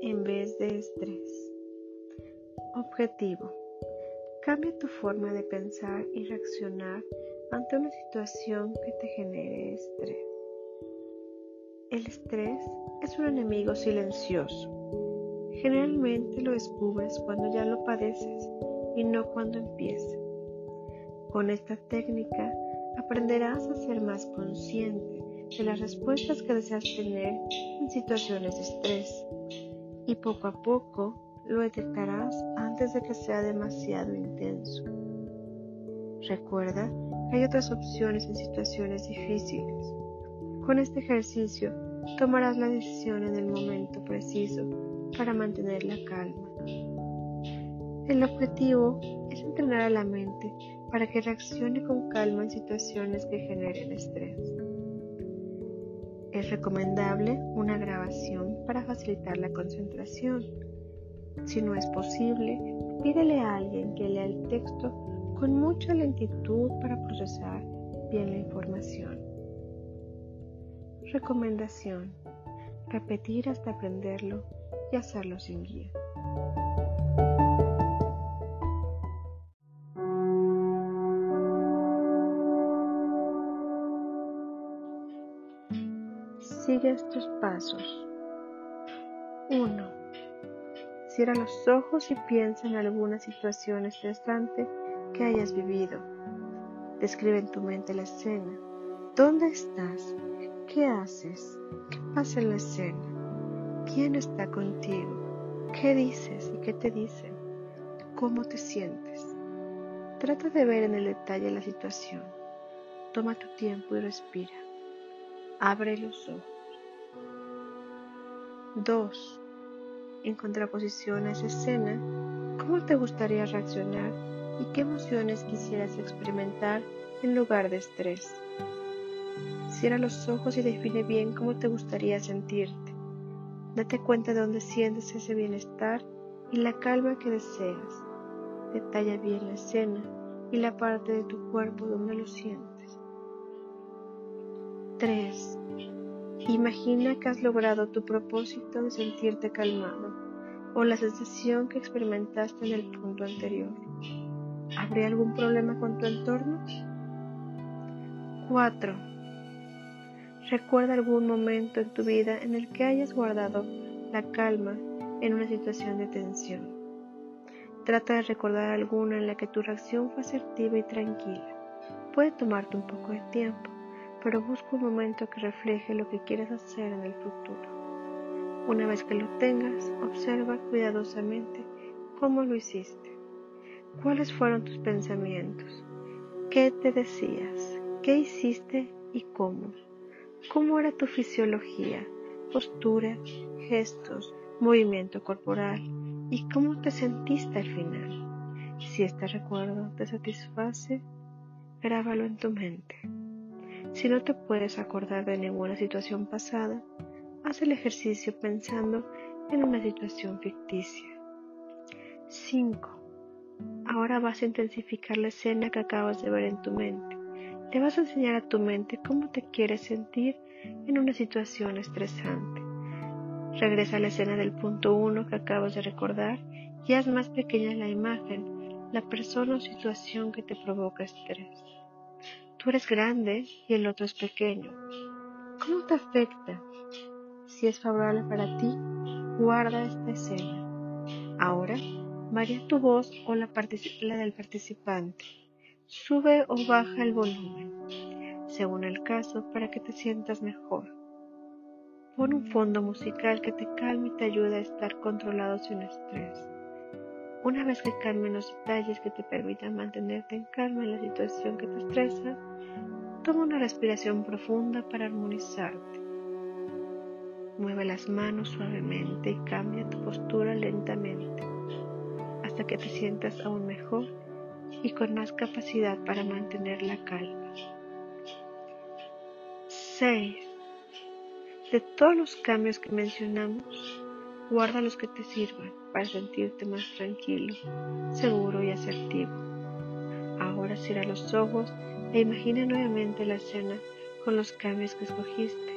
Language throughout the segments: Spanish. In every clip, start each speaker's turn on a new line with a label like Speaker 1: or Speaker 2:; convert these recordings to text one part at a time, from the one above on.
Speaker 1: en vez de estrés. Objetivo. Cambia tu forma de pensar y reaccionar ante una situación que te genere estrés. El estrés es un enemigo silencioso. Generalmente lo descubres cuando ya lo padeces y no cuando empieza. Con esta técnica aprenderás a ser más consciente de las respuestas que deseas tener en situaciones de estrés y poco a poco lo detectarás antes de que sea demasiado intenso. Recuerda que hay otras opciones en situaciones difíciles. Con este ejercicio tomarás la decisión en el momento preciso para mantener la calma. El objetivo es entrenar a la mente para que reaccione con calma en situaciones que generen estrés. Es recomendable una grabación para facilitar la concentración. Si no es posible, pídele a alguien que lea el texto con mucha lentitud para procesar bien la información. Recomendación. Repetir hasta aprenderlo y hacerlo sin guía. Sigue estos pasos. 1. Cierra los ojos y piensa en alguna situación estresante que hayas vivido. Describe en tu mente la escena. ¿Dónde estás? ¿Qué haces? ¿Qué pasa en la escena? ¿Quién está contigo? ¿Qué dices y qué te dicen? ¿Cómo te sientes? Trata de ver en el detalle la situación. Toma tu tiempo y respira. Abre los ojos. 2. En contraposición a esa escena, ¿cómo te gustaría reaccionar y qué emociones quisieras experimentar en lugar de estrés? Cierra los ojos y define bien cómo te gustaría sentirte. Date cuenta de dónde sientes ese bienestar y la calma que deseas. Detalla bien la escena y la parte de tu cuerpo donde lo sientes. 3. Imagina que has logrado tu propósito de sentirte calmado o la sensación que experimentaste en el punto anterior. ¿Habría algún problema con tu entorno? 4. Recuerda algún momento en tu vida en el que hayas guardado la calma en una situación de tensión. Trata de recordar alguna en la que tu reacción fue asertiva y tranquila. Puede tomarte un poco de tiempo pero busca un momento que refleje lo que quieres hacer en el futuro. Una vez que lo tengas, observa cuidadosamente cómo lo hiciste. ¿Cuáles fueron tus pensamientos? ¿Qué te decías? ¿Qué hiciste y cómo? ¿Cómo era tu fisiología, postura, gestos, movimiento corporal? ¿Y cómo te sentiste al final? Si este recuerdo te satisface, grábalo en tu mente. Si no te puedes acordar de ninguna situación pasada, haz el ejercicio pensando en una situación ficticia. 5. Ahora vas a intensificar la escena que acabas de ver en tu mente. Le vas a enseñar a tu mente cómo te quieres sentir en una situación estresante. Regresa a la escena del punto 1 que acabas de recordar y haz más pequeña la imagen, la persona o situación que te provoca estrés. Tú eres grande y el otro es pequeño. ¿Cómo te afecta? Si es favorable para ti, guarda esta escena. Ahora, varía tu voz o la, la del participante. Sube o baja el volumen, según el caso, para que te sientas mejor. Pon un fondo musical que te calme y te ayude a estar controlado sin estrés. Una vez que calmen los detalles que te permitan mantenerte en calma en la situación que te estresa, toma una respiración profunda para armonizarte. Mueve las manos suavemente y cambia tu postura lentamente hasta que te sientas aún mejor y con más capacidad para mantener la calma. 6. De todos los cambios que mencionamos, Guarda los que te sirvan para sentirte más tranquilo, seguro y asertivo. Ahora cierra los ojos e imagina nuevamente la escena con los cambios que escogiste.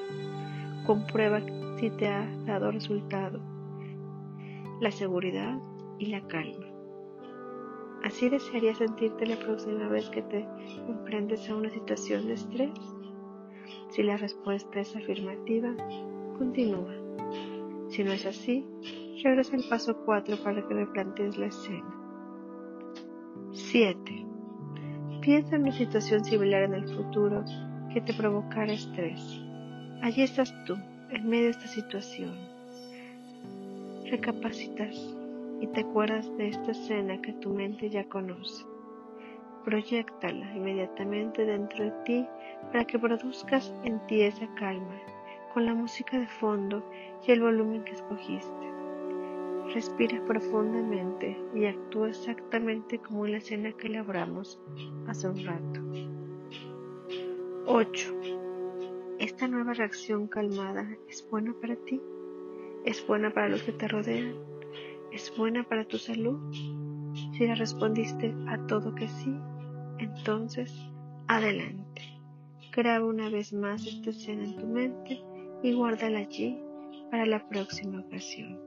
Speaker 1: Comprueba si te ha dado resultado. la seguridad y la calma. ¿Así desearías sentirte la próxima vez que te enfrentes a una situación de estrés? Si la respuesta es afirmativa, continúa. Si no es así, regresa al paso 4 para que replantees la escena. 7. Piensa en una situación similar en el futuro que te provocara estrés. Allí estás tú, en medio de esta situación. Recapacitas y te acuerdas de esta escena que tu mente ya conoce. Proyectala inmediatamente dentro de ti para que produzcas en ti esa calma, con la música de fondo y el volumen que escogiste. Respira profundamente y actúa exactamente como en la escena que elaboramos hace un rato. 8. ¿Esta nueva reacción calmada es buena para ti? ¿Es buena para los que te rodean? ¿Es buena para tu salud? Si le respondiste a todo que sí, entonces adelante. Graba una vez más esta escena en tu mente y guárdala allí para la próxima ocasión.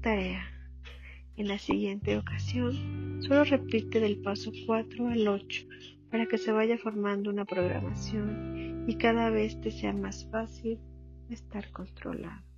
Speaker 1: Tarea. En la siguiente ocasión, solo repite del paso 4 al 8 para que se vaya formando una programación y cada vez te sea más fácil estar controlado.